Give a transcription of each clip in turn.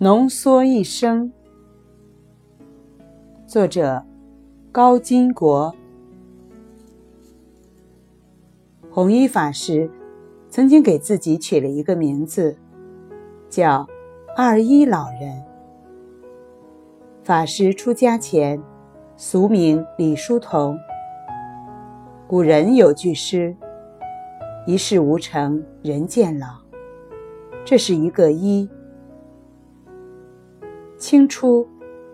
浓缩一生。作者：高金国。弘一法师曾经给自己取了一个名字，叫二一老人。法师出家前，俗名李叔同。古人有句诗：“一事无成人渐老。”这是一个一。清初，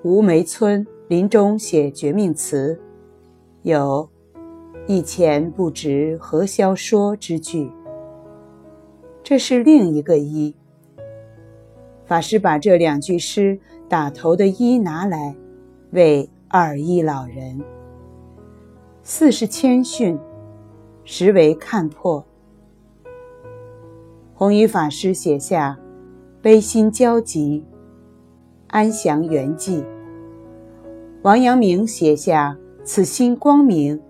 吴梅村临终写绝命词，有“一钱不值何消说”之句。这是另一个一。法师把这两句诗打头的一拿来，为二一老人。四是谦逊，实为看破。弘一法师写下“悲心交集，安详圆寂”。王阳明写下“此心光明，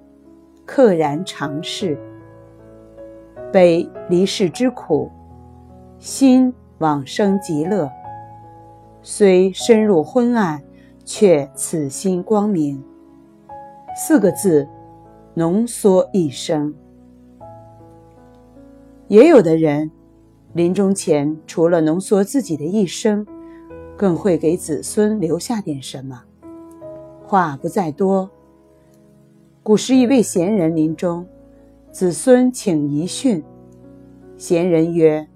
溘然长逝”。悲离世之苦，心往生极乐。虽深入昏暗，却此心光明。四个字。浓缩一生，也有的人临终前除了浓缩自己的一生，更会给子孙留下点什么。话不在多。古时一位贤人临终，子孙请遗训，贤人曰：“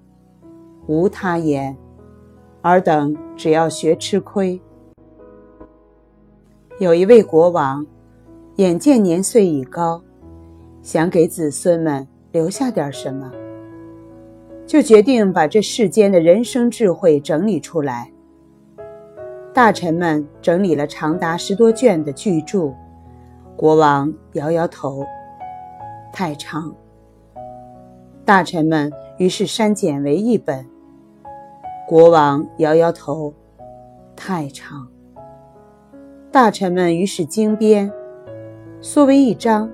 无他言，尔等只要学吃亏。”有一位国王。眼见年岁已高，想给子孙们留下点什么，就决定把这世间的人生智慧整理出来。大臣们整理了长达十多卷的巨著，国王摇摇头，太长。大臣们于是删减为一本，国王摇摇头，太长。大臣们于是精编。缩为一张，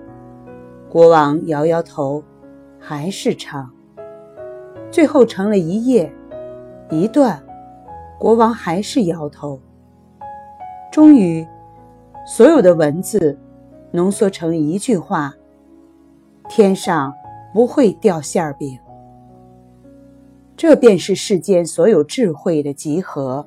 国王摇摇头，还是长。最后成了一页，一段，国王还是摇头。终于，所有的文字浓缩成一句话：“天上不会掉馅儿饼。”这便是世间所有智慧的集合。